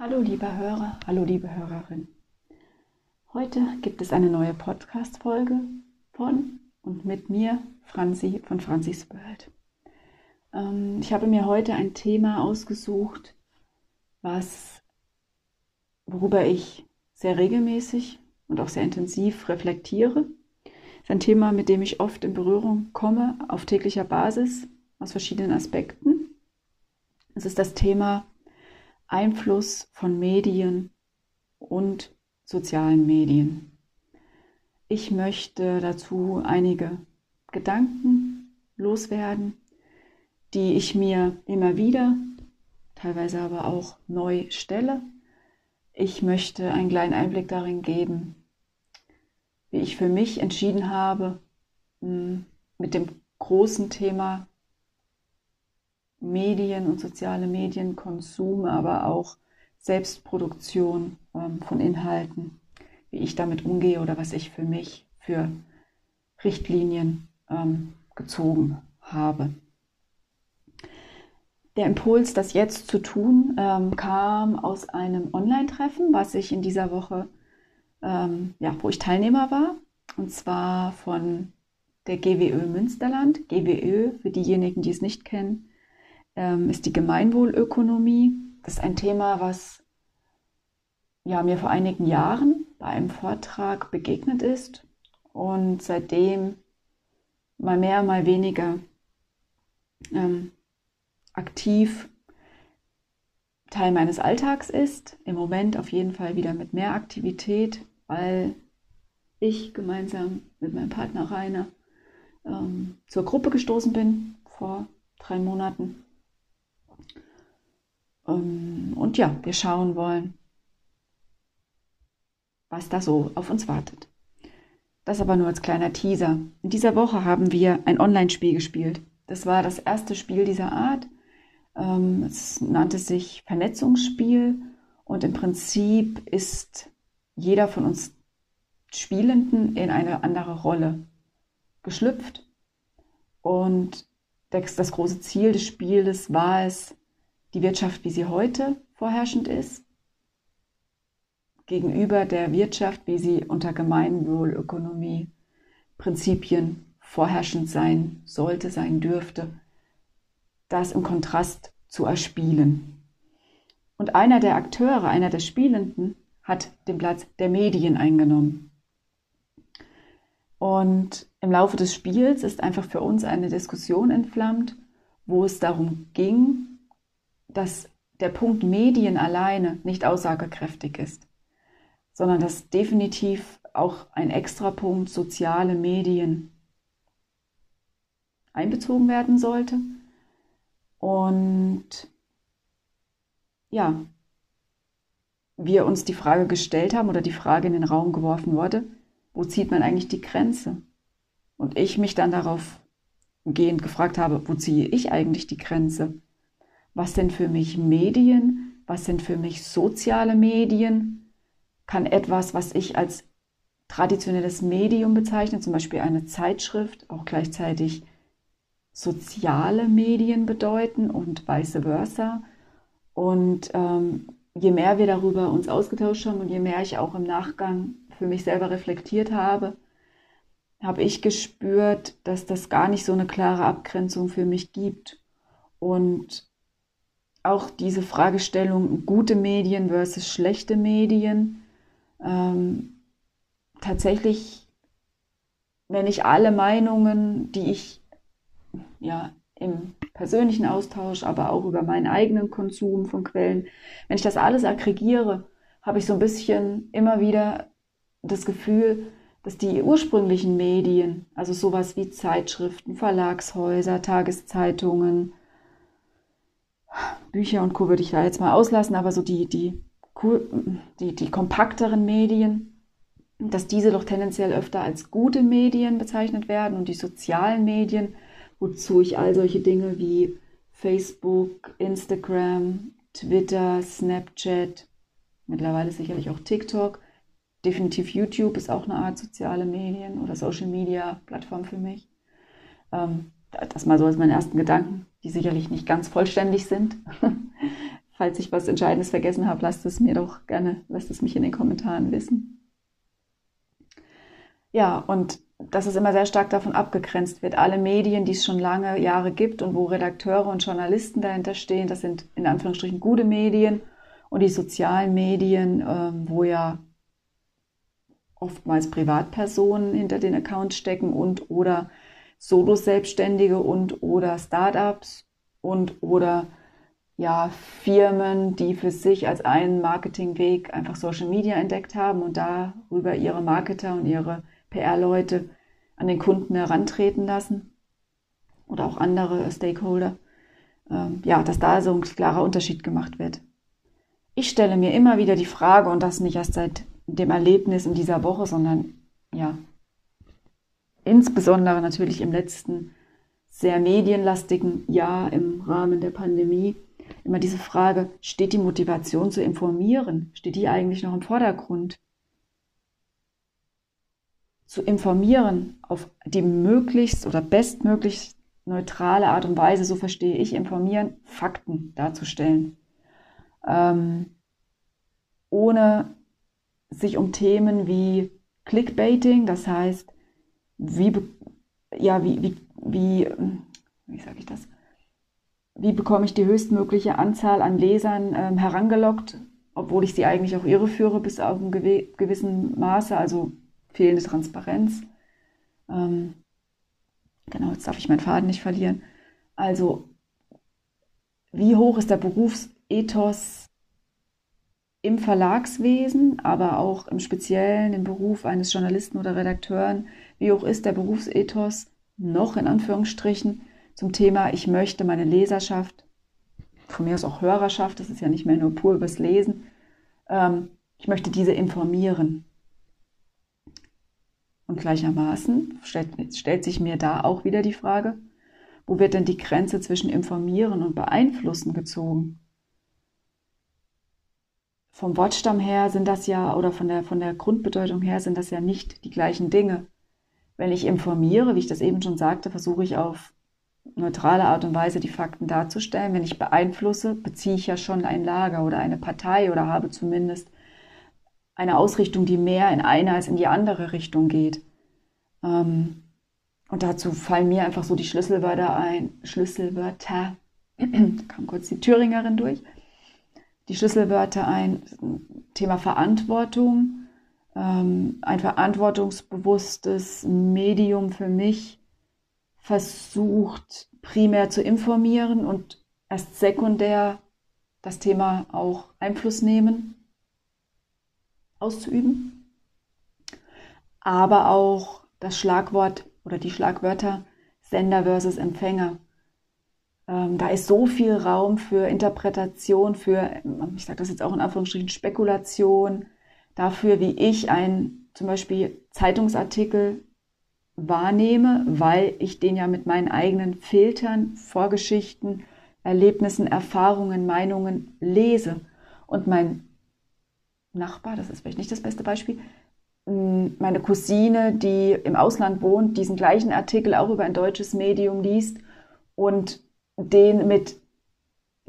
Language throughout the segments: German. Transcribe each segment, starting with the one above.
Hallo lieber Hörer, hallo liebe Hörerin. Heute gibt es eine neue Podcast-Folge von und mit mir, Franzi von Franzis World. Ähm, ich habe mir heute ein Thema ausgesucht, was, worüber ich sehr regelmäßig und auch sehr intensiv reflektiere. Es ist ein Thema, mit dem ich oft in Berührung komme, auf täglicher Basis, aus verschiedenen Aspekten. Es ist das Thema Einfluss von Medien und sozialen Medien. Ich möchte dazu einige Gedanken loswerden, die ich mir immer wieder, teilweise aber auch neu stelle. Ich möchte einen kleinen Einblick darin geben, wie ich für mich entschieden habe, mit dem großen Thema Medien und soziale Medienkonsum, aber auch Selbstproduktion ähm, von Inhalten, wie ich damit umgehe oder was ich für mich für Richtlinien ähm, gezogen habe. Der Impuls, das jetzt zu tun, ähm, kam aus einem Online-Treffen, was ich in dieser Woche, ähm, ja, wo ich Teilnehmer war, und zwar von der GWÖ Münsterland. GWÖ, für diejenigen, die es nicht kennen, ähm, ist die Gemeinwohlökonomie. Das ist ein Thema, was ja, mir vor einigen Jahren bei einem Vortrag begegnet ist und seitdem mal mehr, mal weniger ähm, aktiv Teil meines Alltags ist. Im Moment auf jeden Fall wieder mit mehr Aktivität, weil ich gemeinsam mit meinem Partner Rainer ähm, zur Gruppe gestoßen bin vor drei Monaten und ja, wir schauen wollen, was da so auf uns wartet. Das aber nur als kleiner Teaser. In dieser Woche haben wir ein Online-Spiel gespielt. Das war das erste Spiel dieser Art. Ähm, es nannte sich Vernetzungsspiel und im Prinzip ist jeder von uns Spielenden in eine andere Rolle geschlüpft. Und das große Ziel des Spieles war es, die Wirtschaft, wie sie heute vorherrschend ist, gegenüber der Wirtschaft, wie sie unter Gemeinwohlökonomie Prinzipien vorherrschend sein sollte, sein dürfte, das im Kontrast zu erspielen. Und einer der Akteure, einer der Spielenden hat den Platz der Medien eingenommen. Und im Laufe des Spiels ist einfach für uns eine Diskussion entflammt, wo es darum ging, dass der Punkt Medien alleine nicht aussagekräftig ist, sondern dass definitiv auch ein extra Punkt soziale Medien einbezogen werden sollte. Und ja, wir uns die Frage gestellt haben oder die Frage in den Raum geworfen wurde, wo zieht man eigentlich die Grenze? Und ich mich dann darauf gehend gefragt habe, wo ziehe ich eigentlich die Grenze? Was sind für mich Medien, was sind für mich soziale Medien, kann etwas, was ich als traditionelles Medium bezeichne, zum Beispiel eine Zeitschrift, auch gleichzeitig soziale Medien bedeuten und vice versa. Und ähm, je mehr wir darüber uns ausgetauscht haben und je mehr ich auch im Nachgang für mich selber reflektiert habe, habe ich gespürt, dass das gar nicht so eine klare Abgrenzung für mich gibt. Und auch diese Fragestellung gute Medien versus schlechte Medien. Ähm, tatsächlich, wenn ich alle Meinungen, die ich ja im persönlichen Austausch, aber auch über meinen eigenen Konsum von Quellen, wenn ich das alles aggregiere, habe ich so ein bisschen immer wieder das Gefühl, dass die ursprünglichen Medien, also sowas wie Zeitschriften, Verlagshäuser, Tageszeitungen, Bücher und Co. würde ich da jetzt mal auslassen, aber so die, die, die, die kompakteren Medien, dass diese doch tendenziell öfter als gute Medien bezeichnet werden und die sozialen Medien, wozu ich all solche Dinge wie Facebook, Instagram, Twitter, Snapchat, mittlerweile sicherlich auch TikTok, definitiv YouTube ist auch eine Art soziale Medien oder Social Media Plattform für mich. Ähm, das mal so als meine ersten Gedanken, die sicherlich nicht ganz vollständig sind. Falls ich was Entscheidendes vergessen habe, lasst es mir doch gerne, lasst es mich in den Kommentaren wissen. Ja, und dass es immer sehr stark davon abgegrenzt wird. Alle Medien, die es schon lange Jahre gibt und wo Redakteure und Journalisten dahinter stehen, das sind in Anführungsstrichen gute Medien und die sozialen Medien, ähm, wo ja oftmals Privatpersonen hinter den Accounts stecken und oder Solo-Selbstständige und oder Startups und oder ja, Firmen, die für sich als einen Marketingweg einfach Social Media entdeckt haben und darüber ihre Marketer und ihre PR-Leute an den Kunden herantreten lassen oder auch andere Stakeholder. Ähm, ja, dass da so ein klarer Unterschied gemacht wird. Ich stelle mir immer wieder die Frage, und das nicht erst seit dem Erlebnis in dieser Woche, sondern ja, insbesondere natürlich im letzten sehr medienlastigen Jahr im Rahmen der Pandemie, immer diese Frage, steht die Motivation zu informieren? Steht die eigentlich noch im Vordergrund? Zu informieren auf die möglichst oder bestmöglichst neutrale Art und Weise, so verstehe ich informieren, Fakten darzustellen. Ähm, ohne sich um Themen wie Clickbaiting, das heißt, wie, ja, wie, wie, wie, wie sage ich das? Wie bekomme ich die höchstmögliche Anzahl an Lesern ähm, herangelockt, obwohl ich sie eigentlich auch irreführe bis auf ein gewissen Maße, also fehlende Transparenz. Ähm, genau, jetzt darf ich meinen Faden nicht verlieren. Also, wie hoch ist der Berufsethos im Verlagswesen, aber auch im Speziellen im Beruf eines Journalisten oder Redakteuren, wie hoch ist der Berufsethos noch in Anführungsstrichen zum Thema, ich möchte meine Leserschaft, von mir aus auch Hörerschaft, das ist ja nicht mehr nur pur übers Lesen, ähm, ich möchte diese informieren. Und gleichermaßen stellt, stellt sich mir da auch wieder die Frage, wo wird denn die Grenze zwischen informieren und beeinflussen gezogen? vom Wortstamm her sind das ja, oder von der, von der Grundbedeutung her sind das ja nicht die gleichen Dinge. Wenn ich informiere, wie ich das eben schon sagte, versuche ich auf neutrale Art und Weise die Fakten darzustellen. Wenn ich beeinflusse, beziehe ich ja schon ein Lager oder eine Partei oder habe zumindest eine Ausrichtung, die mehr in eine als in die andere Richtung geht. Ähm, und dazu fallen mir einfach so die Schlüsselwörter ein. Schlüsselwörter. da kam kurz die Thüringerin durch die Schlüsselwörter ein. Thema Verantwortung, ähm, ein verantwortungsbewusstes Medium für mich versucht primär zu informieren und erst sekundär das Thema auch Einfluss nehmen, auszuüben. Aber auch das Schlagwort oder die Schlagwörter Sender versus Empfänger ähm, da ist so viel Raum für Interpretation, für, ich sage das jetzt auch in Anführungsstrichen, Spekulation, dafür, wie ich einen zum Beispiel Zeitungsartikel wahrnehme, weil ich den ja mit meinen eigenen Filtern, Vorgeschichten, Erlebnissen, Erfahrungen, Meinungen lese. Und mein Nachbar, das ist vielleicht nicht das beste Beispiel, meine Cousine, die im Ausland wohnt, diesen gleichen Artikel auch über ein deutsches Medium liest und den mit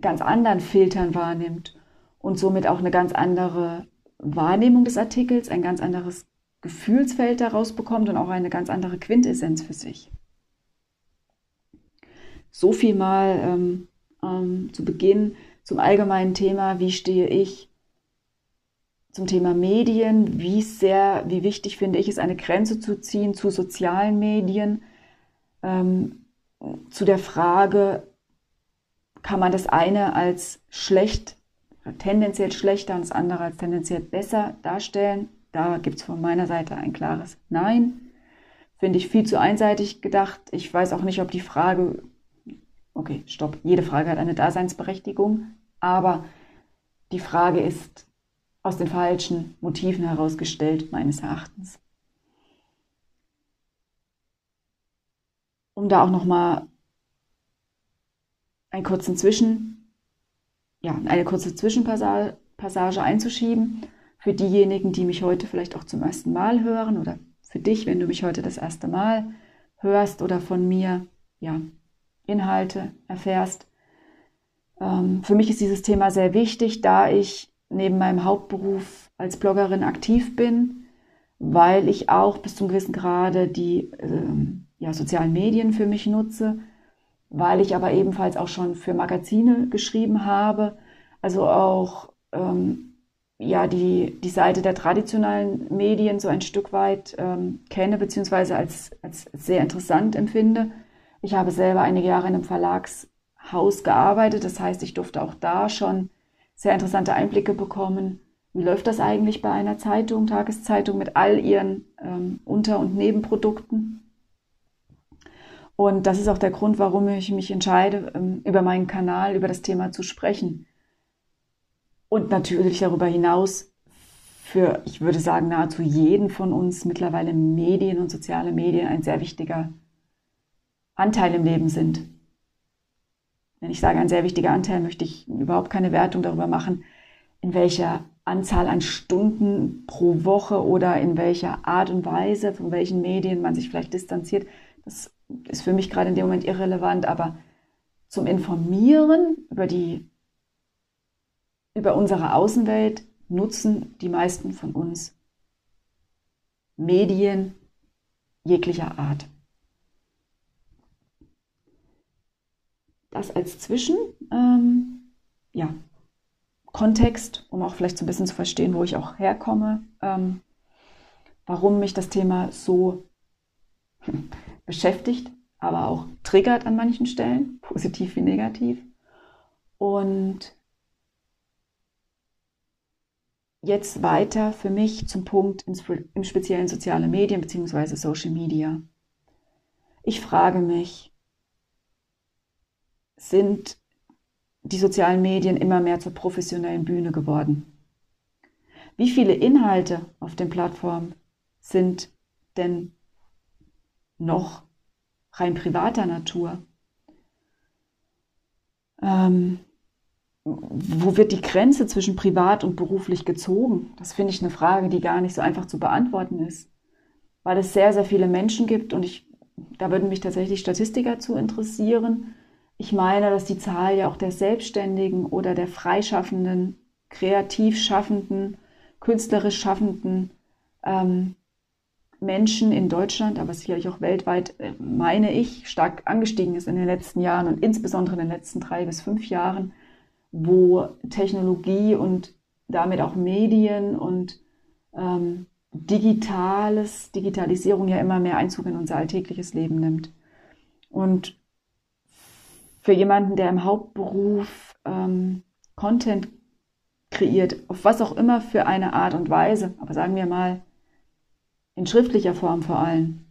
ganz anderen Filtern wahrnimmt und somit auch eine ganz andere Wahrnehmung des Artikels, ein ganz anderes Gefühlsfeld daraus bekommt und auch eine ganz andere Quintessenz für sich. So viel mal ähm, ähm, zu Beginn zum allgemeinen Thema, wie stehe ich zum Thema Medien, wie sehr, wie wichtig finde ich es, eine Grenze zu ziehen zu sozialen Medien, ähm, zu der Frage, kann man das eine als schlecht, tendenziell schlechter und das andere als tendenziell besser darstellen. Da gibt es von meiner Seite ein klares Nein. Finde ich viel zu einseitig gedacht. Ich weiß auch nicht, ob die Frage, okay, stopp, jede Frage hat eine Daseinsberechtigung, aber die Frage ist aus den falschen Motiven herausgestellt, meines Erachtens. Um da auch nochmal einen kurzen Zwischen, ja, eine kurze Zwischenpassage einzuschieben für diejenigen, die mich heute vielleicht auch zum ersten Mal hören oder für dich, wenn du mich heute das erste Mal hörst oder von mir ja, Inhalte erfährst. Ähm, für mich ist dieses Thema sehr wichtig, da ich neben meinem Hauptberuf als Bloggerin aktiv bin, weil ich auch bis zum gewissen Grade die ähm, ja, sozialen Medien für mich nutze, weil ich aber ebenfalls auch schon für Magazine geschrieben habe, also auch ähm, ja, die, die Seite der traditionellen Medien so ein Stück weit ähm, kenne, beziehungsweise als, als sehr interessant empfinde. Ich habe selber einige Jahre in einem Verlagshaus gearbeitet, das heißt, ich durfte auch da schon sehr interessante Einblicke bekommen. Wie läuft das eigentlich bei einer Zeitung, Tageszeitung mit all ihren ähm, Unter- und Nebenprodukten? Und das ist auch der Grund, warum ich mich entscheide, ähm, über meinen Kanal, über das Thema zu sprechen. Und natürlich darüber hinaus für, ich würde sagen, nahezu jeden von uns mittlerweile Medien und soziale Medien ein sehr wichtiger Anteil im Leben sind. Wenn ich sage ein sehr wichtiger Anteil, möchte ich überhaupt keine Wertung darüber machen, in welcher Anzahl an Stunden pro Woche oder in welcher Art und Weise, von welchen Medien man sich vielleicht distanziert. Das ist für mich gerade in dem Moment irrelevant, aber zum Informieren über die über unsere Außenwelt nutzen die meisten von uns Medien jeglicher Art. Das als Zwischen, ähm, ja, Kontext, um auch vielleicht so ein bisschen zu verstehen, wo ich auch herkomme, ähm, warum mich das Thema so beschäftigt, aber auch triggert an manchen Stellen, positiv wie negativ. Und jetzt weiter für mich zum Punkt im speziellen soziale Medien bzw. Social Media. Ich frage mich, sind die sozialen Medien immer mehr zur professionellen Bühne geworden? Wie viele Inhalte auf den Plattformen sind denn noch rein privater Natur? Ähm, wo wird die Grenze zwischen privat und beruflich gezogen? Das finde ich eine Frage, die gar nicht so einfach zu beantworten ist, weil es sehr, sehr viele Menschen gibt und ich, da würden mich tatsächlich Statistiker zu interessieren. Ich meine, dass die Zahl ja auch der Selbstständigen oder der Freischaffenden, kreativ Schaffenden, künstlerisch Schaffenden ähm, Menschen in Deutschland, aber sicherlich auch weltweit, äh, meine ich, stark angestiegen ist in den letzten Jahren und insbesondere in den letzten drei bis fünf Jahren wo Technologie und damit auch Medien und ähm, Digitales, Digitalisierung ja immer mehr Einzug in unser alltägliches Leben nimmt. Und für jemanden, der im Hauptberuf ähm, Content kreiert, auf was auch immer für eine Art und Weise, aber sagen wir mal in schriftlicher Form vor allem,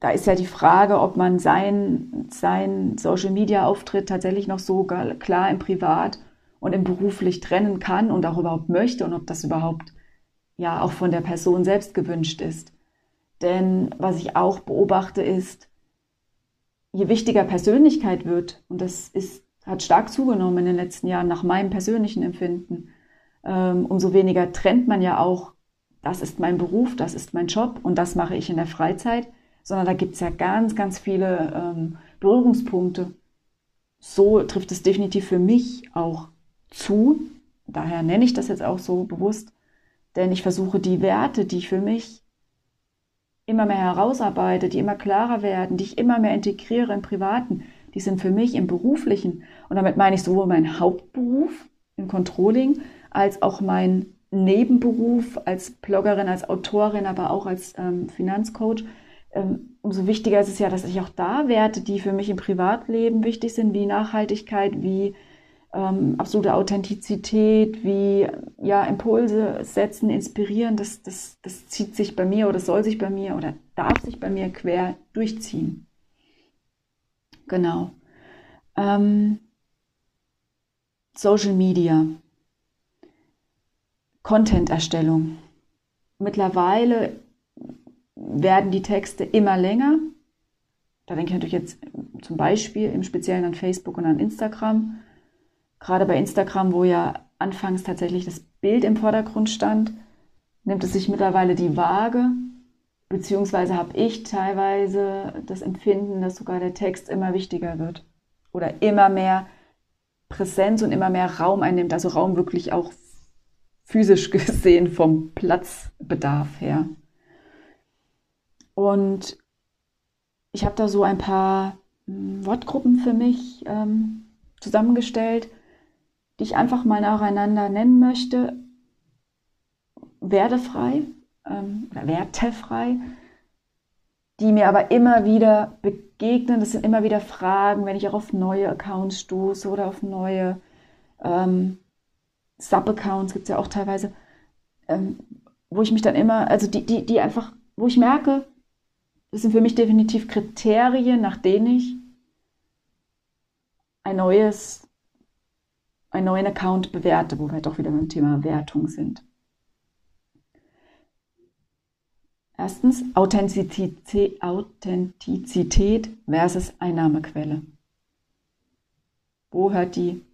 da ist ja die Frage, ob man sein, sein Social Media Auftritt tatsächlich noch so klar im Privat und im beruflich trennen kann und auch überhaupt möchte und ob das überhaupt ja auch von der Person selbst gewünscht ist. Denn was ich auch beobachte ist, je wichtiger Persönlichkeit wird, und das ist, hat stark zugenommen in den letzten Jahren nach meinem persönlichen Empfinden, umso weniger trennt man ja auch, das ist mein Beruf, das ist mein Job und das mache ich in der Freizeit sondern da gibt es ja ganz, ganz viele ähm, Berührungspunkte. So trifft es definitiv für mich auch zu. Daher nenne ich das jetzt auch so bewusst, denn ich versuche die Werte, die ich für mich immer mehr herausarbeite, die immer klarer werden, die ich immer mehr integriere im Privaten, die sind für mich im Beruflichen. Und damit meine ich sowohl meinen Hauptberuf im Controlling als auch meinen Nebenberuf als Bloggerin, als Autorin, aber auch als ähm, Finanzcoach ähm, umso wichtiger ist es ja, dass ich auch da Werte, die für mich im Privatleben wichtig sind, wie Nachhaltigkeit, wie ähm, absolute Authentizität, wie ja, Impulse setzen, inspirieren, das, das, das zieht sich bei mir oder soll sich bei mir oder darf sich bei mir quer durchziehen. Genau. Ähm, Social Media. Content-Erstellung. Mittlerweile werden die Texte immer länger. Da denke ich natürlich jetzt zum Beispiel im Speziellen an Facebook und an Instagram. Gerade bei Instagram, wo ja anfangs tatsächlich das Bild im Vordergrund stand, nimmt es sich mittlerweile die Waage, beziehungsweise habe ich teilweise das Empfinden, dass sogar der Text immer wichtiger wird. oder immer mehr Präsenz und immer mehr Raum einnimmt, also Raum wirklich auch physisch gesehen vom Platzbedarf her. Und ich habe da so ein paar hm, Wortgruppen für mich ähm, zusammengestellt, die ich einfach mal nacheinander nennen möchte. Werdefrei ähm, oder wertefrei, die mir aber immer wieder begegnen. Das sind immer wieder Fragen, wenn ich auch auf neue Accounts stoße oder auf neue ähm, Sub-Accounts, gibt es ja auch teilweise, ähm, wo ich mich dann immer, also die, die, die einfach, wo ich merke, das sind für mich definitiv Kriterien, nach denen ich ein neues, einen neuen Account bewerte, wo wir doch wieder beim Thema Wertung sind. Erstens Authentizität, Authentizität versus Einnahmequelle. Wo hört die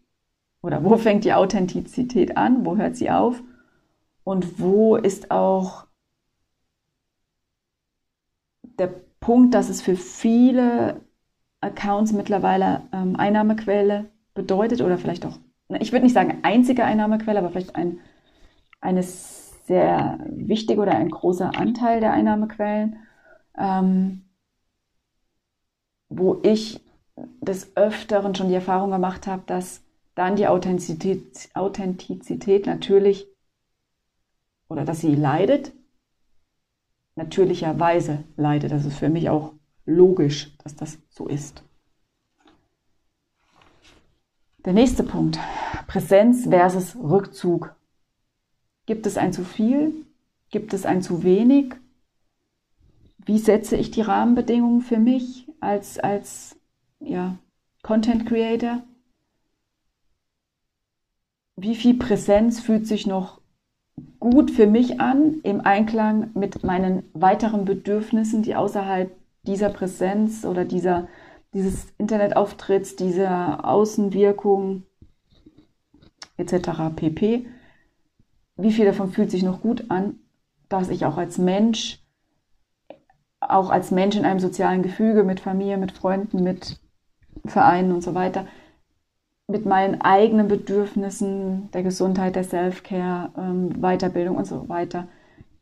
oder wo fängt die Authentizität an? Wo hört sie auf? Und wo ist auch der Punkt, dass es für viele Accounts mittlerweile ähm, Einnahmequelle bedeutet oder vielleicht auch, ich würde nicht sagen einzige Einnahmequelle, aber vielleicht ein, eine sehr wichtige oder ein großer Anteil der Einnahmequellen, ähm, wo ich des Öfteren schon die Erfahrung gemacht habe, dass dann die Authentizität, Authentizität natürlich oder dass sie leidet, natürlicherweise leidet. Das ist für mich auch logisch, dass das so ist. Der nächste Punkt, Präsenz versus Rückzug. Gibt es ein zu viel? Gibt es ein zu wenig? Wie setze ich die Rahmenbedingungen für mich als, als ja, Content Creator? Wie viel Präsenz fühlt sich noch gut für mich an im Einklang mit meinen weiteren Bedürfnissen, die außerhalb dieser Präsenz oder dieser, dieses Internetauftritts, dieser Außenwirkung etc. pp. Wie viel davon fühlt sich noch gut an, dass ich auch als Mensch, auch als Mensch in einem sozialen Gefüge mit Familie, mit Freunden, mit Vereinen und so weiter, mit meinen eigenen Bedürfnissen der Gesundheit, der Self-Care, ähm, Weiterbildung und so weiter.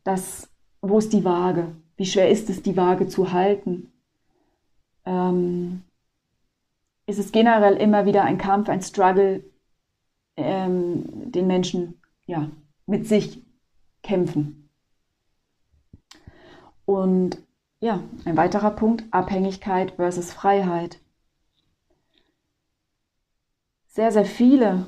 Das, wo ist die Waage? Wie schwer ist es, die Waage zu halten? Ähm, ist es generell immer wieder ein Kampf, ein Struggle, ähm, den Menschen ja, mit sich kämpfen? Und ja, ein weiterer Punkt, Abhängigkeit versus Freiheit sehr, sehr viele,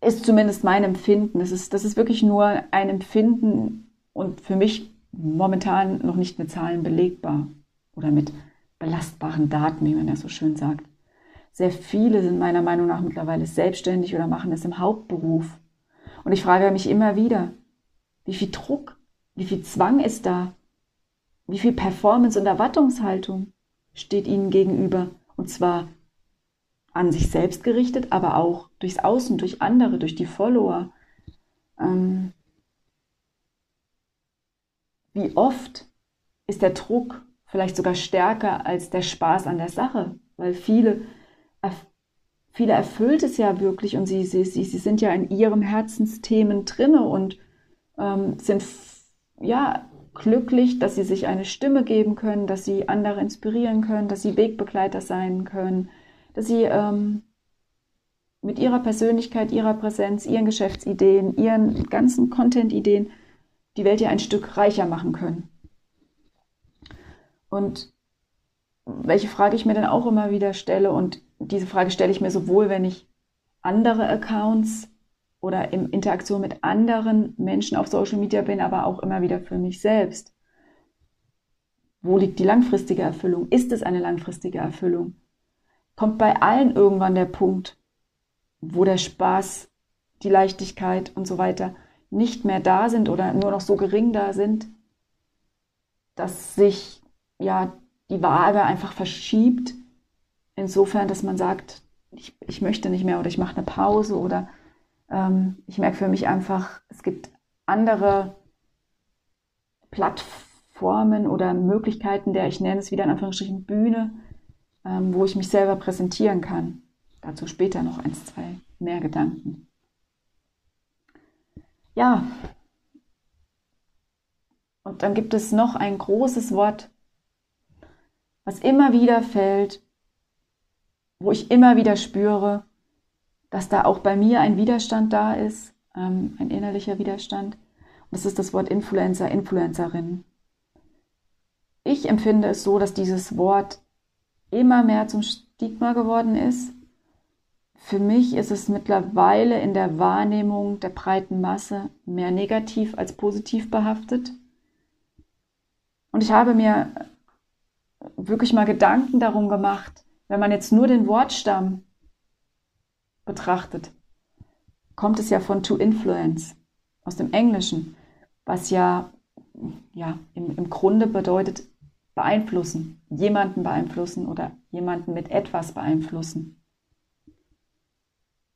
ist zumindest mein Empfinden. Das ist, das ist wirklich nur ein Empfinden und für mich momentan noch nicht mit Zahlen belegbar oder mit belastbaren Daten, wie man ja so schön sagt. Sehr viele sind meiner Meinung nach mittlerweile selbstständig oder machen es im Hauptberuf. Und ich frage mich immer wieder, wie viel Druck, wie viel Zwang ist da? Wie viel Performance und Erwartungshaltung steht ihnen gegenüber? Und zwar an sich selbst gerichtet, aber auch durchs Außen, durch andere, durch die Follower. Ähm, wie oft ist der Druck vielleicht sogar stärker als der Spaß an der Sache, weil viele, viele erfüllt es ja wirklich und sie, sie, sie, sind ja in ihrem Herzensthemen drinne und ähm, sind ja glücklich, dass sie sich eine Stimme geben können, dass sie andere inspirieren können, dass sie Wegbegleiter sein können, dass sie ähm, mit ihrer Persönlichkeit, ihrer Präsenz, ihren Geschäftsideen, ihren ganzen Content-Ideen die Welt ja ein Stück reicher machen können. Und welche Frage ich mir dann auch immer wieder stelle, und diese Frage stelle ich mir sowohl, wenn ich andere Accounts oder in Interaktion mit anderen Menschen auf Social Media bin, aber auch immer wieder für mich selbst. Wo liegt die langfristige Erfüllung? Ist es eine langfristige Erfüllung? Kommt bei allen irgendwann der Punkt, wo der Spaß, die Leichtigkeit und so weiter nicht mehr da sind oder nur noch so gering da sind, dass sich ja die Waage einfach verschiebt. Insofern, dass man sagt, ich, ich möchte nicht mehr oder ich mache eine Pause oder ähm, ich merke für mich einfach, es gibt andere Plattformen oder Möglichkeiten der, ich nenne es wieder in Anführungsstrichen Bühne, ähm, wo ich mich selber präsentieren kann. Dazu später noch eins, zwei mehr Gedanken. Ja, und dann gibt es noch ein großes Wort, was immer wieder fällt, wo ich immer wieder spüre, dass da auch bei mir ein Widerstand da ist, ähm, ein innerlicher Widerstand. Und das ist das Wort Influencer, Influencerin. Ich empfinde es so, dass dieses Wort immer mehr zum Stigma geworden ist. Für mich ist es mittlerweile in der Wahrnehmung der breiten Masse mehr negativ als positiv behaftet. Und ich habe mir wirklich mal Gedanken darum gemacht, wenn man jetzt nur den Wortstamm betrachtet, kommt es ja von to influence aus dem Englischen, was ja, ja im, im Grunde bedeutet beeinflussen, jemanden beeinflussen oder jemanden mit etwas beeinflussen.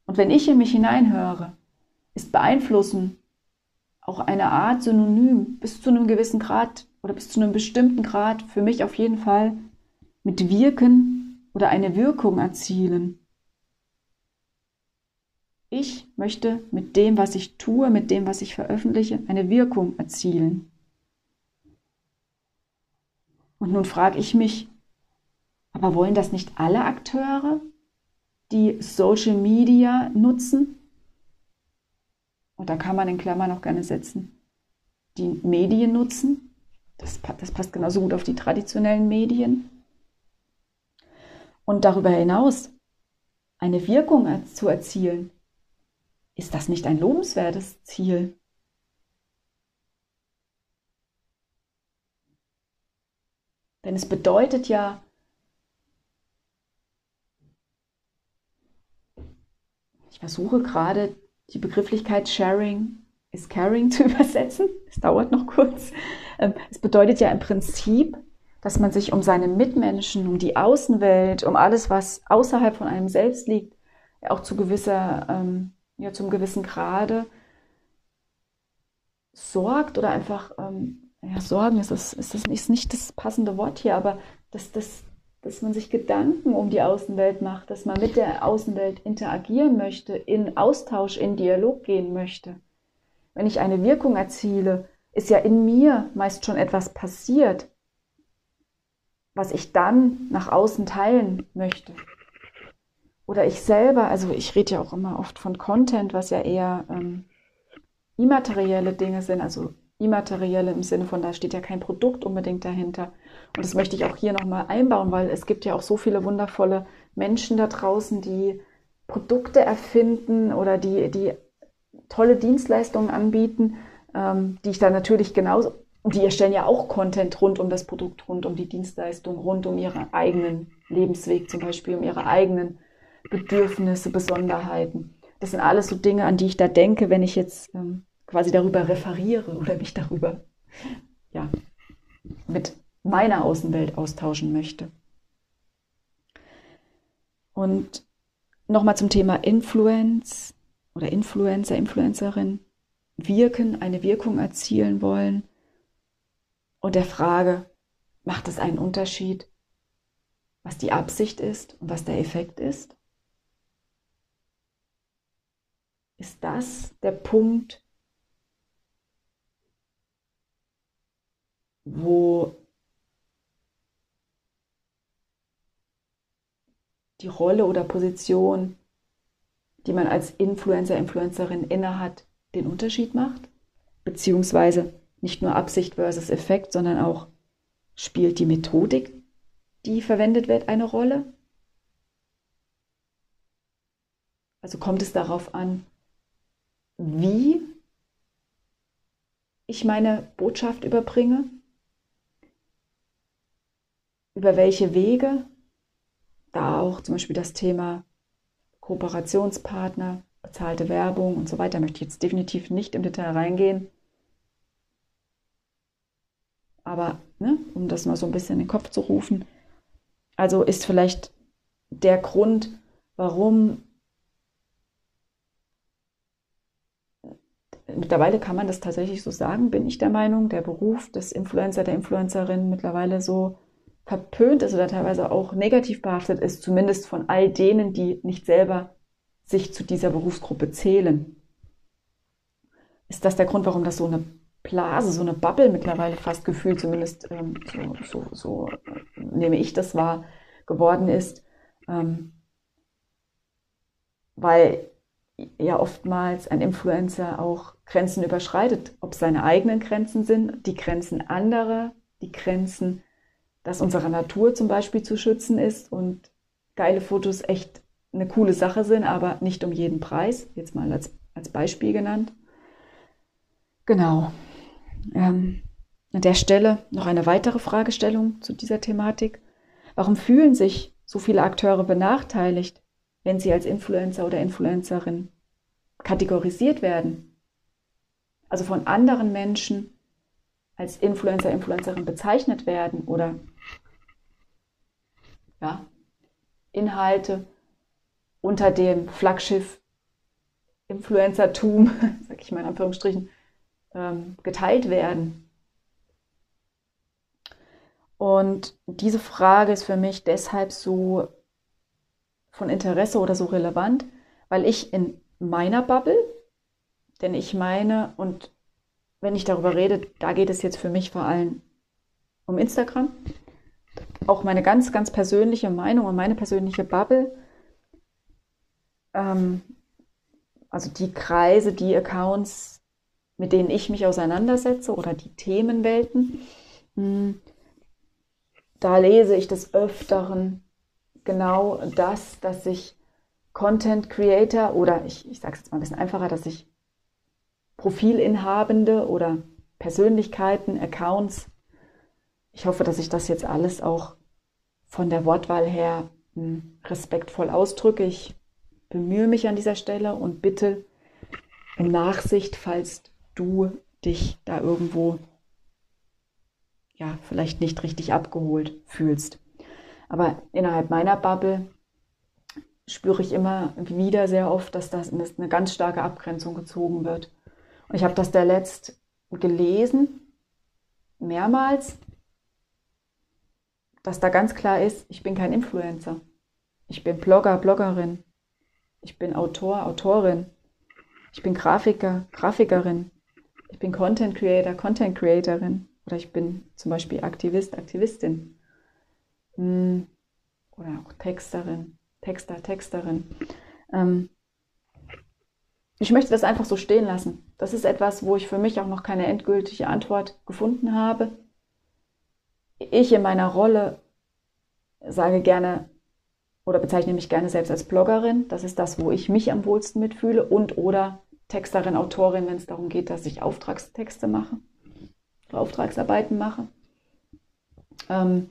Und wenn ich in mich hineinhöre, ist beeinflussen auch eine Art Synonym bis zu einem gewissen Grad oder bis zu einem bestimmten Grad für mich auf jeden Fall mit wirken oder eine Wirkung erzielen. Ich möchte mit dem, was ich tue, mit dem, was ich veröffentliche, eine Wirkung erzielen. Und nun frage ich mich, aber wollen das nicht alle Akteure, die Social Media nutzen? Und da kann man in Klammern auch gerne setzen, die Medien nutzen. Das, das passt genauso gut auf die traditionellen Medien. Und darüber hinaus eine Wirkung zu erzielen, ist das nicht ein lobenswertes Ziel? Denn es bedeutet ja, ich versuche gerade die Begrifflichkeit Sharing is Caring zu übersetzen. Es dauert noch kurz. Ähm, es bedeutet ja im Prinzip, dass man sich um seine Mitmenschen, um die Außenwelt, um alles, was außerhalb von einem selbst liegt, auch zu gewisser, ähm, ja, zum gewissen Grade sorgt oder einfach, ähm, ja, Sorgen ist das, ist das ist nicht das passende Wort hier, aber dass, dass, dass man sich Gedanken um die Außenwelt macht, dass man mit der Außenwelt interagieren möchte, in Austausch, in Dialog gehen möchte. Wenn ich eine Wirkung erziele, ist ja in mir meist schon etwas passiert, was ich dann nach außen teilen möchte. Oder ich selber, also ich rede ja auch immer oft von Content, was ja eher ähm, immaterielle Dinge sind, also immaterielle im Sinne von, da steht ja kein Produkt unbedingt dahinter. Und das möchte ich auch hier nochmal einbauen, weil es gibt ja auch so viele wundervolle Menschen da draußen, die Produkte erfinden oder die, die tolle Dienstleistungen anbieten, ähm, die ich dann natürlich genauso, und die erstellen ja auch Content rund um das Produkt, rund um die Dienstleistung, rund um ihren eigenen Lebensweg zum Beispiel, um ihre eigenen Bedürfnisse, Besonderheiten. Das sind alles so Dinge, an die ich da denke, wenn ich jetzt ähm, quasi darüber referiere oder mich darüber ja, mit meiner Außenwelt austauschen möchte. Und nochmal zum Thema Influence oder Influencer, Influencerin wirken, eine Wirkung erzielen wollen und der Frage, macht es einen Unterschied, was die Absicht ist und was der Effekt ist? Ist das der Punkt, wo die Rolle oder Position die man als Influencer, Influencerin innehat, den Unterschied macht? Beziehungsweise nicht nur Absicht versus Effekt, sondern auch spielt die Methodik, die verwendet wird, eine Rolle? Also kommt es darauf an, wie ich meine Botschaft überbringe, über welche Wege, da auch zum Beispiel das Thema Kooperationspartner, bezahlte Werbung und so weiter. Möchte ich jetzt definitiv nicht im Detail reingehen. Aber ne, um das mal so ein bisschen in den Kopf zu rufen, also ist vielleicht der Grund, warum mittlerweile kann man das tatsächlich so sagen, bin ich der Meinung, der Beruf des Influencer, der Influencerin mittlerweile so verpönt ist oder teilweise auch negativ behaftet ist, zumindest von all denen, die nicht selber sich zu dieser Berufsgruppe zählen. Ist das der Grund, warum das so eine Blase, so eine Bubble mittlerweile fast gefühlt, zumindest ähm, so, so, so äh, nehme ich das wahr, geworden ist? Ähm, weil ja oftmals ein Influencer auch Grenzen überschreitet, ob seine eigenen Grenzen sind, die Grenzen anderer, die Grenzen, dass unsere Natur zum Beispiel zu schützen ist und geile Fotos echt eine coole Sache sind, aber nicht um jeden Preis, jetzt mal als, als Beispiel genannt. Genau. Ähm, an der Stelle noch eine weitere Fragestellung zu dieser Thematik. Warum fühlen sich so viele Akteure benachteiligt, wenn sie als Influencer oder Influencerin kategorisiert werden? Also von anderen Menschen als Influencer, Influencerin bezeichnet werden oder ja, Inhalte unter dem Flaggschiff Influencertum, sag ich mal in Anführungsstrichen, ähm, geteilt werden. Und diese Frage ist für mich deshalb so von Interesse oder so relevant, weil ich in meiner Bubble, denn ich meine, und wenn ich darüber rede, da geht es jetzt für mich vor allem um Instagram, auch meine ganz, ganz persönliche Meinung und meine persönliche Bubble, ähm, also die Kreise, die Accounts, mit denen ich mich auseinandersetze oder die Themenwelten, hm, da lese ich des Öfteren genau das, dass sich Content Creator oder ich, ich sage es jetzt mal ein bisschen einfacher, dass sich Profilinhabende oder Persönlichkeiten, Accounts, ich hoffe, dass ich das jetzt alles auch von der Wortwahl her hm, respektvoll ausdrücke. Ich bemühe mich an dieser Stelle und bitte um Nachsicht, falls du dich da irgendwo ja vielleicht nicht richtig abgeholt fühlst. Aber innerhalb meiner Bubble spüre ich immer wieder sehr oft, dass das eine ganz starke Abgrenzung gezogen wird. Und ich habe das der letzt gelesen, mehrmals, dass da ganz klar ist, ich bin kein Influencer. Ich bin Blogger, Bloggerin. Ich bin Autor, Autorin. Ich bin Grafiker, Grafikerin. Ich bin Content Creator, Content Creatorin. Oder ich bin zum Beispiel Aktivist, Aktivistin. Hm. Oder auch Texterin, Texter, Texterin. Ähm, ich möchte das einfach so stehen lassen. Das ist etwas, wo ich für mich auch noch keine endgültige Antwort gefunden habe. Ich in meiner Rolle sage gerne, oder bezeichne mich gerne selbst als Bloggerin. Das ist das, wo ich mich am wohlsten mitfühle und oder Texterin, Autorin, wenn es darum geht, dass ich Auftragstexte mache, Auftragsarbeiten mache. Ähm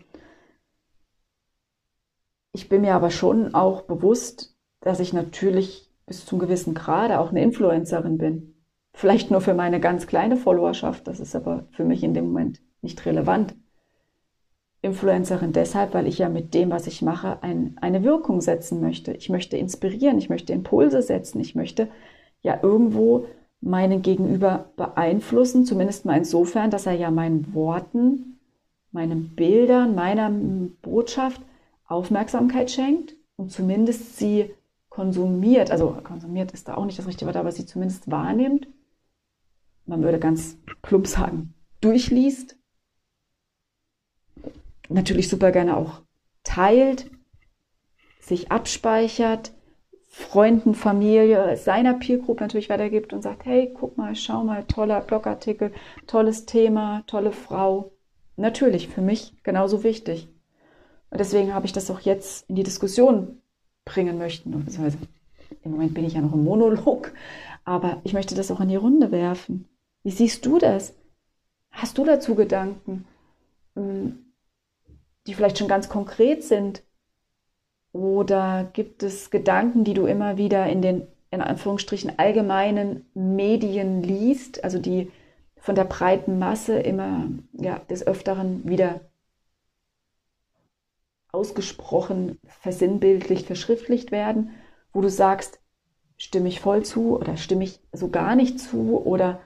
ich bin mir aber schon auch bewusst, dass ich natürlich bis zum gewissen Grade auch eine Influencerin bin. Vielleicht nur für meine ganz kleine Followerschaft, das ist aber für mich in dem Moment nicht relevant. Influencerin deshalb, weil ich ja mit dem, was ich mache, ein, eine Wirkung setzen möchte. Ich möchte inspirieren, ich möchte Impulse setzen, ich möchte ja irgendwo meinen Gegenüber beeinflussen, zumindest mal insofern, dass er ja meinen Worten, meinen Bildern, meiner Botschaft Aufmerksamkeit schenkt und zumindest sie konsumiert, also konsumiert ist da auch nicht das richtige Wort, aber sie zumindest wahrnimmt. Man würde ganz plump sagen, durchliest natürlich super gerne auch teilt, sich abspeichert, Freunden, Familie, seiner Peer Group natürlich weitergibt und sagt, hey, guck mal, schau mal, toller Blogartikel, tolles Thema, tolle Frau. Natürlich, für mich genauso wichtig. Und deswegen habe ich das auch jetzt in die Diskussion bringen möchten. Beziehungsweise im Moment bin ich ja noch im Monolog, aber ich möchte das auch in die Runde werfen. Wie siehst du das? Hast du dazu Gedanken? Die vielleicht schon ganz konkret sind? Oder gibt es Gedanken, die du immer wieder in den, in Anführungsstrichen, allgemeinen Medien liest, also die von der breiten Masse immer ja, des Öfteren wieder ausgesprochen, versinnbildlicht, verschriftlicht werden, wo du sagst, stimme ich voll zu oder stimme ich so gar nicht zu oder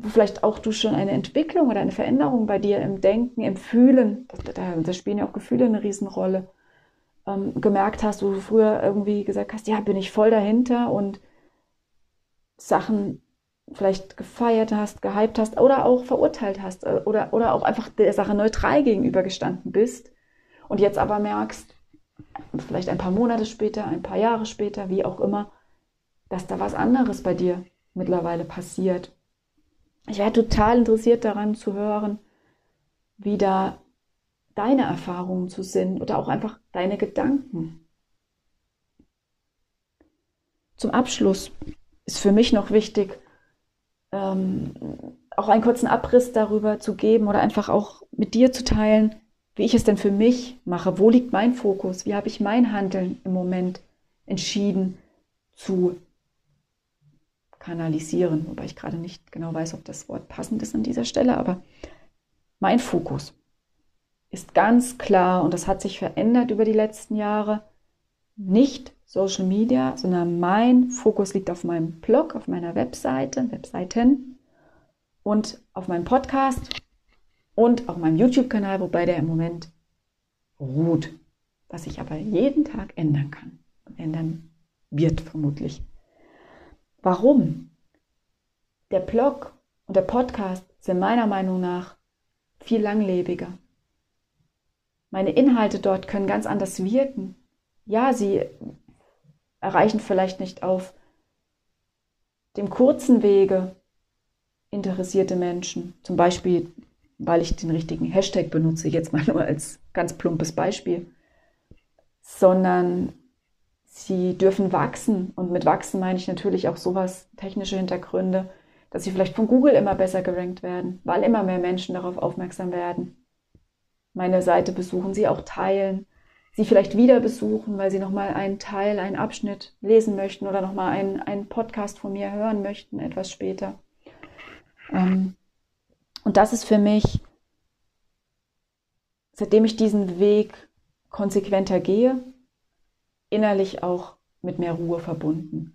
vielleicht auch du schon eine Entwicklung oder eine Veränderung bei dir im Denken, im Fühlen, da, da spielen ja auch Gefühle eine Riesenrolle, ähm, gemerkt hast, wo du früher irgendwie gesagt hast, ja, bin ich voll dahinter und Sachen vielleicht gefeiert hast, gehypt hast oder auch verurteilt hast äh, oder, oder auch einfach der Sache neutral gegenübergestanden bist und jetzt aber merkst, vielleicht ein paar Monate später, ein paar Jahre später, wie auch immer, dass da was anderes bei dir mittlerweile passiert. Ich wäre total interessiert daran zu hören, wie da deine Erfahrungen zu sind oder auch einfach deine Gedanken. Zum Abschluss ist für mich noch wichtig, ähm, auch einen kurzen Abriss darüber zu geben oder einfach auch mit dir zu teilen, wie ich es denn für mich mache. Wo liegt mein Fokus? Wie habe ich mein Handeln im Moment entschieden zu kanalisieren? Wobei ich gerade nicht genau weiß, ob das Wort passend ist an dieser Stelle, aber mein Fokus ist ganz klar und das hat sich verändert über die letzten Jahre. Nicht Social Media, sondern mein Fokus liegt auf meinem Blog, auf meiner Webseite, Webseiten und auf meinem Podcast und auf meinem YouTube-Kanal, wobei der im Moment ruht, was sich aber jeden Tag ändern kann und ändern wird vermutlich. Warum? Der Blog und der Podcast sind meiner Meinung nach viel langlebiger. Meine Inhalte dort können ganz anders wirken. Ja, sie erreichen vielleicht nicht auf dem kurzen Wege interessierte Menschen. Zum Beispiel, weil ich den richtigen Hashtag benutze, jetzt mal nur als ganz plumpes Beispiel. Sondern sie dürfen wachsen. Und mit wachsen meine ich natürlich auch sowas, technische Hintergründe, dass sie vielleicht von Google immer besser gerankt werden, weil immer mehr Menschen darauf aufmerksam werden. Meine Seite besuchen, sie auch teilen sie vielleicht wieder besuchen, weil sie nochmal einen Teil, einen Abschnitt lesen möchten oder nochmal einen, einen Podcast von mir hören möchten, etwas später. Ähm, und das ist für mich, seitdem ich diesen Weg konsequenter gehe, innerlich auch mit mehr Ruhe verbunden.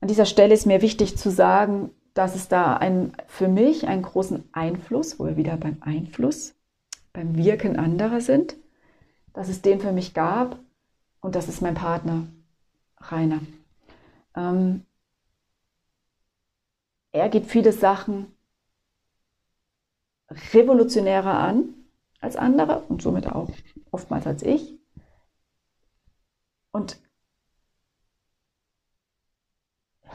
An dieser Stelle ist mir wichtig zu sagen, dass es da ein, für mich einen großen Einfluss, wo wir wieder beim Einfluss, beim Wirken anderer sind, dass es den für mich gab und das ist mein Partner, Rainer. Ähm, er geht viele Sachen revolutionärer an als andere und somit auch oftmals als ich. Und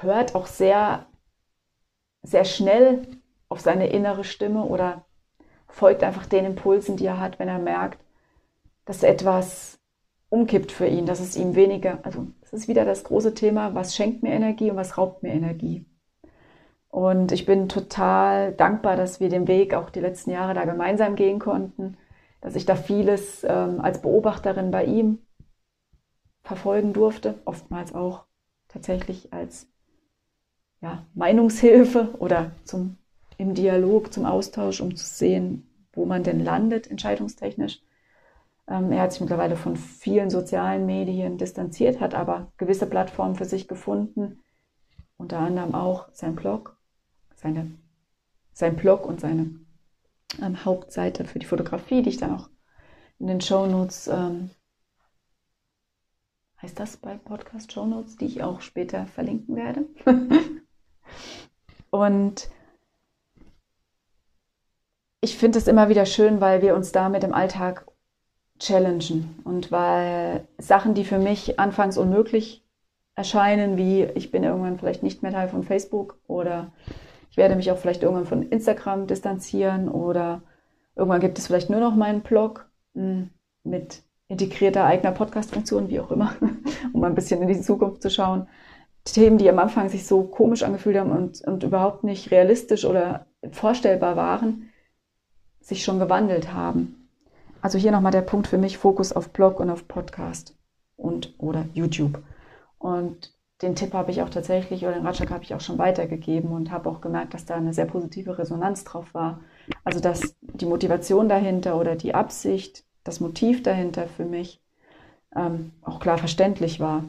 hört auch sehr, sehr schnell auf seine innere Stimme oder folgt einfach den Impulsen, die er hat, wenn er merkt, dass etwas umkippt für ihn, dass es ihm weniger, also es ist wieder das große Thema, was schenkt mir Energie und was raubt mir Energie. Und ich bin total dankbar, dass wir den Weg auch die letzten Jahre da gemeinsam gehen konnten, dass ich da vieles ähm, als Beobachterin bei ihm verfolgen durfte, oftmals auch tatsächlich als ja, Meinungshilfe oder zum, im Dialog, zum Austausch, um zu sehen, wo man denn landet entscheidungstechnisch. Ähm, er hat sich mittlerweile von vielen sozialen Medien distanziert, hat aber gewisse Plattformen für sich gefunden, unter anderem auch sein Blog, seine, sein Blog und seine ähm, Hauptseite für die Fotografie, die ich dann auch in den Show Notes, ähm, heißt das bei Podcast Show Notes, die ich auch später verlinken werde. und ich finde es immer wieder schön, weil wir uns damit im Alltag challengen. Und weil Sachen, die für mich anfangs unmöglich erscheinen, wie ich bin irgendwann vielleicht nicht mehr Teil von Facebook oder ich werde mich auch vielleicht irgendwann von Instagram distanzieren oder irgendwann gibt es vielleicht nur noch meinen Blog hm, mit integrierter eigener Podcast-Funktion, wie auch immer, um ein bisschen in die Zukunft zu schauen. Themen, die am Anfang sich so komisch angefühlt haben und, und überhaupt nicht realistisch oder vorstellbar waren, sich schon gewandelt haben. Also hier nochmal der Punkt für mich, Fokus auf Blog und auf Podcast und oder YouTube. Und den Tipp habe ich auch tatsächlich oder den Ratschlag habe ich auch schon weitergegeben und habe auch gemerkt, dass da eine sehr positive Resonanz drauf war. Also dass die Motivation dahinter oder die Absicht, das Motiv dahinter für mich ähm, auch klar verständlich war.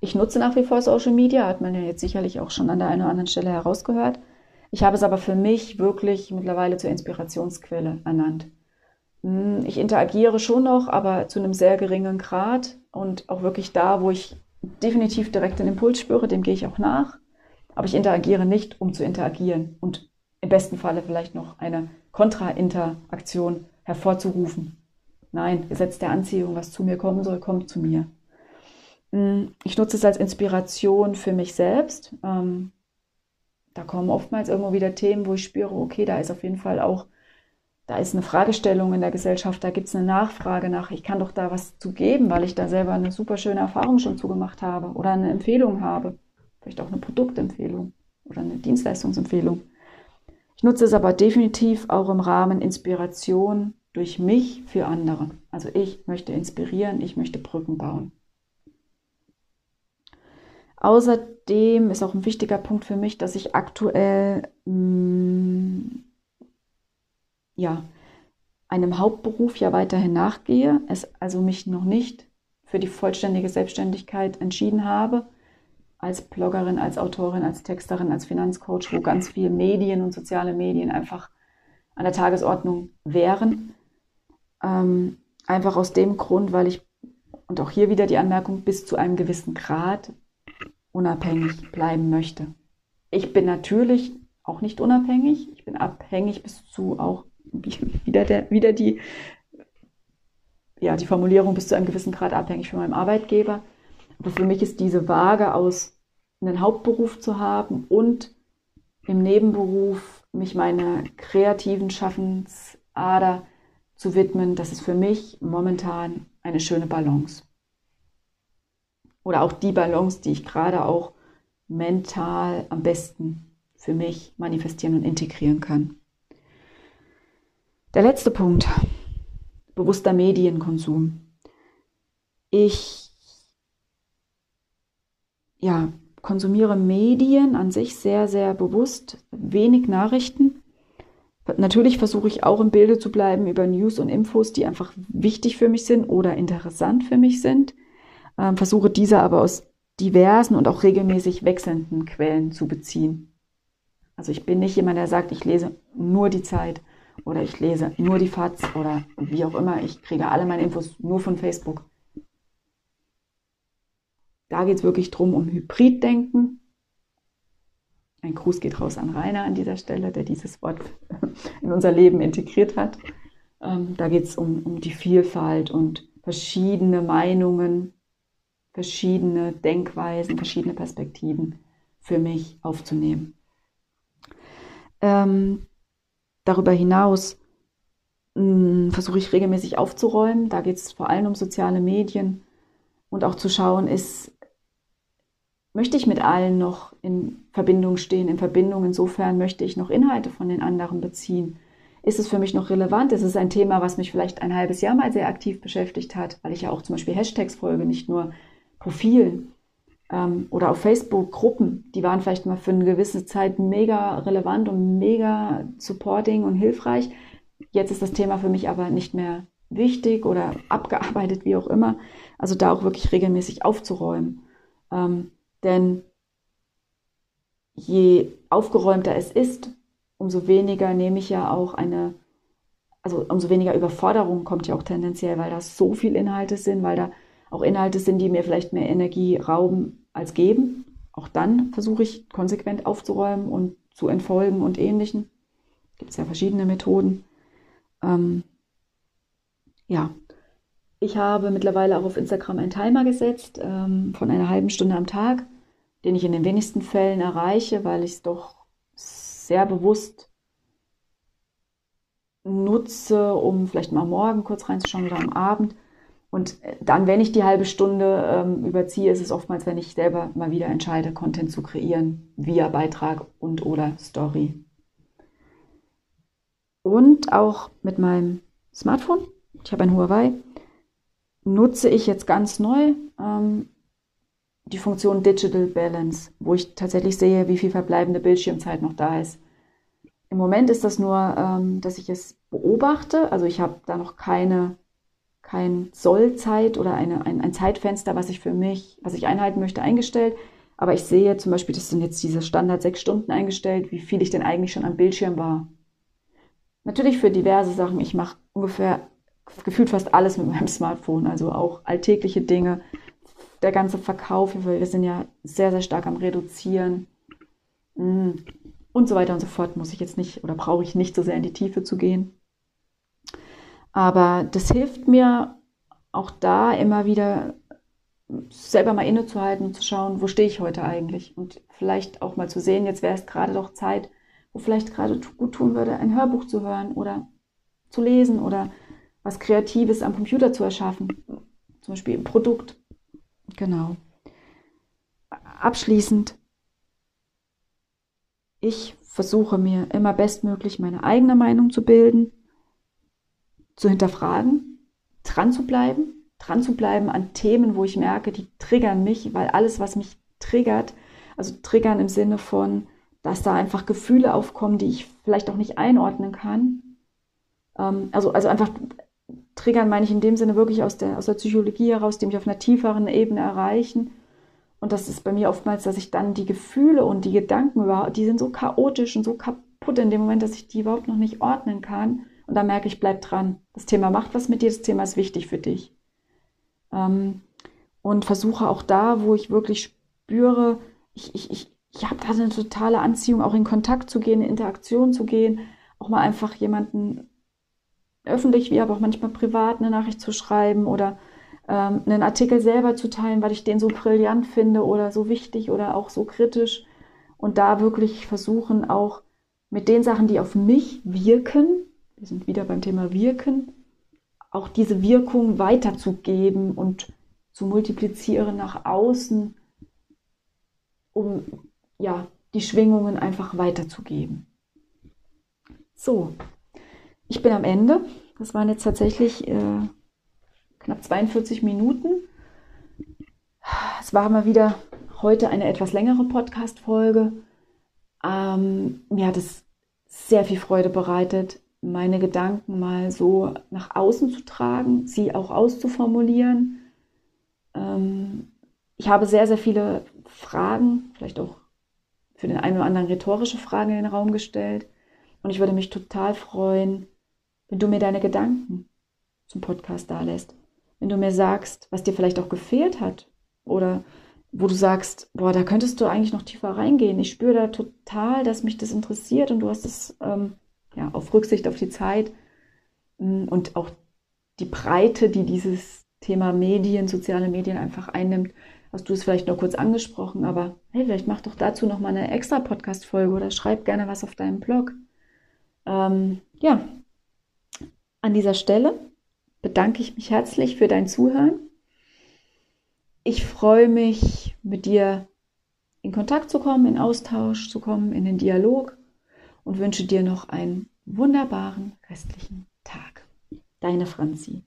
Ich nutze nach wie vor Social Media, hat man ja jetzt sicherlich auch schon an der einen oder anderen Stelle herausgehört. Ich habe es aber für mich wirklich mittlerweile zur Inspirationsquelle ernannt. Hm, ich interagiere schon noch, aber zu einem sehr geringen Grad und auch wirklich da, wo ich definitiv direkt den Impuls spüre, dem gehe ich auch nach. Aber ich interagiere nicht, um zu interagieren und im besten Falle vielleicht noch eine Kontra-Interaktion hervorzurufen. Nein, Gesetz der Anziehung, was zu mir kommen soll, kommt zu mir. Hm, ich nutze es als Inspiration für mich selbst. Ähm, da kommen oftmals irgendwo wieder Themen, wo ich spüre, okay, da ist auf jeden Fall auch, da ist eine Fragestellung in der Gesellschaft, da gibt es eine Nachfrage nach, ich kann doch da was zu geben, weil ich da selber eine super schöne Erfahrung schon zugemacht habe oder eine Empfehlung habe. Vielleicht auch eine Produktempfehlung oder eine Dienstleistungsempfehlung. Ich nutze es aber definitiv auch im Rahmen Inspiration durch mich für andere. Also ich möchte inspirieren, ich möchte Brücken bauen. Außerdem ist auch ein wichtiger Punkt für mich, dass ich aktuell mh, mm, ja, einem Hauptberuf ja weiterhin nachgehe, es also mich noch nicht für die vollständige Selbstständigkeit entschieden habe, als Bloggerin, als Autorin, als Texterin, als Finanzcoach, wo ganz viele Medien und soziale Medien einfach an der Tagesordnung wären. Ähm, einfach aus dem Grund, weil ich, und auch hier wieder die Anmerkung, bis zu einem gewissen Grad unabhängig bleiben möchte. Ich bin natürlich auch nicht unabhängig. Ich bin abhängig bis zu auch wieder, der, wieder die, ja, die Formulierung bis zu einem gewissen Grad abhängig von meinem Arbeitgeber. Aber für mich ist diese Waage aus einen Hauptberuf zu haben und im Nebenberuf mich meiner kreativen Schaffensader zu widmen, das ist für mich momentan eine schöne Balance oder auch die Balance, die ich gerade auch mental am besten für mich manifestieren und integrieren kann. Der letzte Punkt, bewusster Medienkonsum. Ich ja, konsumiere Medien an sich sehr, sehr bewusst, wenig Nachrichten. Natürlich versuche ich auch im Bilde zu bleiben über News und Infos, die einfach wichtig für mich sind oder interessant für mich sind ähm, versuche diese aber aus diversen und auch regelmäßig wechselnden Quellen zu beziehen. Also ich bin nicht jemand, der sagt, ich lese nur die Zeit oder ich lese nur die FATS oder wie auch immer. Ich kriege alle meine Infos nur von Facebook. Da geht es wirklich drum um Hybriddenken. Ein Gruß geht raus an Rainer an dieser Stelle, der dieses Wort in unser Leben integriert hat. Ähm, da geht es um, um die Vielfalt und verschiedene Meinungen verschiedene Denkweisen, verschiedene Perspektiven für mich aufzunehmen. Ähm, darüber hinaus hm, versuche ich regelmäßig aufzuräumen. Da geht es vor allem um soziale Medien und auch zu schauen, ist, möchte ich mit allen noch in Verbindung stehen, in Verbindung, insofern möchte ich noch Inhalte von den anderen beziehen. Ist es für mich noch relevant? Ist es ein Thema, was mich vielleicht ein halbes Jahr mal sehr aktiv beschäftigt hat, weil ich ja auch zum Beispiel Hashtags folge, nicht nur Profilen ähm, oder auf Facebook-Gruppen, die waren vielleicht mal für eine gewisse Zeit mega relevant und mega supporting und hilfreich. Jetzt ist das Thema für mich aber nicht mehr wichtig oder abgearbeitet, wie auch immer. Also da auch wirklich regelmäßig aufzuräumen. Ähm, denn je aufgeräumter es ist, umso weniger nehme ich ja auch eine, also umso weniger Überforderung kommt ja auch tendenziell, weil da so viel Inhalte sind, weil da auch Inhalte sind, die mir vielleicht mehr Energie rauben als geben. Auch dann versuche ich konsequent aufzuräumen und zu entfolgen und ähnlichen. Gibt es ja verschiedene Methoden. Ähm, ja, ich habe mittlerweile auch auf Instagram einen Timer gesetzt ähm, von einer halben Stunde am Tag, den ich in den wenigsten Fällen erreiche, weil ich es doch sehr bewusst nutze, um vielleicht mal morgen kurz reinzuschauen oder am Abend. Und dann, wenn ich die halbe Stunde ähm, überziehe, ist es oftmals, wenn ich selber mal wieder entscheide, Content zu kreieren, via Beitrag und oder Story. Und auch mit meinem Smartphone, ich habe ein Huawei, nutze ich jetzt ganz neu ähm, die Funktion Digital Balance, wo ich tatsächlich sehe, wie viel verbleibende Bildschirmzeit noch da ist. Im Moment ist das nur, ähm, dass ich es beobachte, also ich habe da noch keine kein Sollzeit oder eine, ein, ein Zeitfenster, was ich für mich, was ich einhalten möchte, eingestellt. Aber ich sehe zum Beispiel, das sind jetzt diese Standard sechs Stunden eingestellt, wie viel ich denn eigentlich schon am Bildschirm war. Natürlich für diverse Sachen. Ich mache ungefähr gefühlt fast alles mit meinem Smartphone, also auch alltägliche Dinge. Der ganze Verkauf, wir sind ja sehr, sehr stark am Reduzieren. Mm, und so weiter und so fort muss ich jetzt nicht oder brauche ich nicht so sehr in die Tiefe zu gehen. Aber das hilft mir auch da immer wieder selber mal innezuhalten und zu schauen, wo stehe ich heute eigentlich? Und vielleicht auch mal zu sehen, jetzt wäre es gerade doch Zeit, wo vielleicht gerade gut tun würde, ein Hörbuch zu hören oder zu lesen oder was Kreatives am Computer zu erschaffen. Zum Beispiel ein Produkt. Genau. Abschließend, ich versuche mir immer bestmöglich meine eigene Meinung zu bilden, zu hinterfragen, dran zu bleiben dran zu bleiben an Themen, wo ich merke, die triggern mich, weil alles, was mich triggert, also triggern im Sinne von, dass da einfach Gefühle aufkommen, die ich vielleicht auch nicht einordnen kann. Ähm, also, also einfach triggern meine ich in dem Sinne wirklich aus der, aus der Psychologie heraus, die mich auf einer tieferen Ebene erreichen. Und das ist bei mir oftmals, dass ich dann die Gefühle und die Gedanken überhaupt, die sind so chaotisch und so kaputt in dem Moment, dass ich die überhaupt noch nicht ordnen kann. Und da merke ich, bleib dran. Das Thema macht was mit dir, das Thema ist wichtig für dich. Ähm, und versuche auch da, wo ich wirklich spüre, ich, ich, ich, ich habe da eine totale Anziehung, auch in Kontakt zu gehen, in Interaktion zu gehen, auch mal einfach jemanden öffentlich wie aber auch manchmal privat eine Nachricht zu schreiben oder ähm, einen Artikel selber zu teilen, weil ich den so brillant finde oder so wichtig oder auch so kritisch. Und da wirklich versuchen, auch mit den Sachen, die auf mich wirken, wir sind wieder beim Thema wirken, auch diese Wirkung weiterzugeben und zu multiplizieren nach außen, um ja, die Schwingungen einfach weiterzugeben. So, ich bin am Ende. Das waren jetzt tatsächlich äh, knapp 42 Minuten. Es war mal wieder heute eine etwas längere Podcast-Folge. Ähm, mir hat es sehr viel Freude bereitet, meine Gedanken mal so nach außen zu tragen, sie auch auszuformulieren. Ähm, ich habe sehr, sehr viele Fragen, vielleicht auch für den einen oder anderen rhetorische Fragen in den Raum gestellt. Und ich würde mich total freuen, wenn du mir deine Gedanken zum Podcast da lässt. Wenn du mir sagst, was dir vielleicht auch gefehlt hat oder wo du sagst, boah, da könntest du eigentlich noch tiefer reingehen. Ich spüre da total, dass mich das interessiert und du hast es ähm, ja, auf Rücksicht auf die Zeit mm, und auch die Breite, die dieses Thema Medien, soziale Medien einfach einnimmt, hast du es vielleicht nur kurz angesprochen, aber hey, vielleicht mach doch dazu noch mal eine extra Podcast-Folge oder schreib gerne was auf deinem Blog. Ähm, ja, an dieser Stelle bedanke ich mich herzlich für dein Zuhören. Ich freue mich, mit dir in Kontakt zu kommen, in Austausch zu kommen, in den Dialog und wünsche dir noch einen wunderbaren restlichen Tag. Deine Franzi.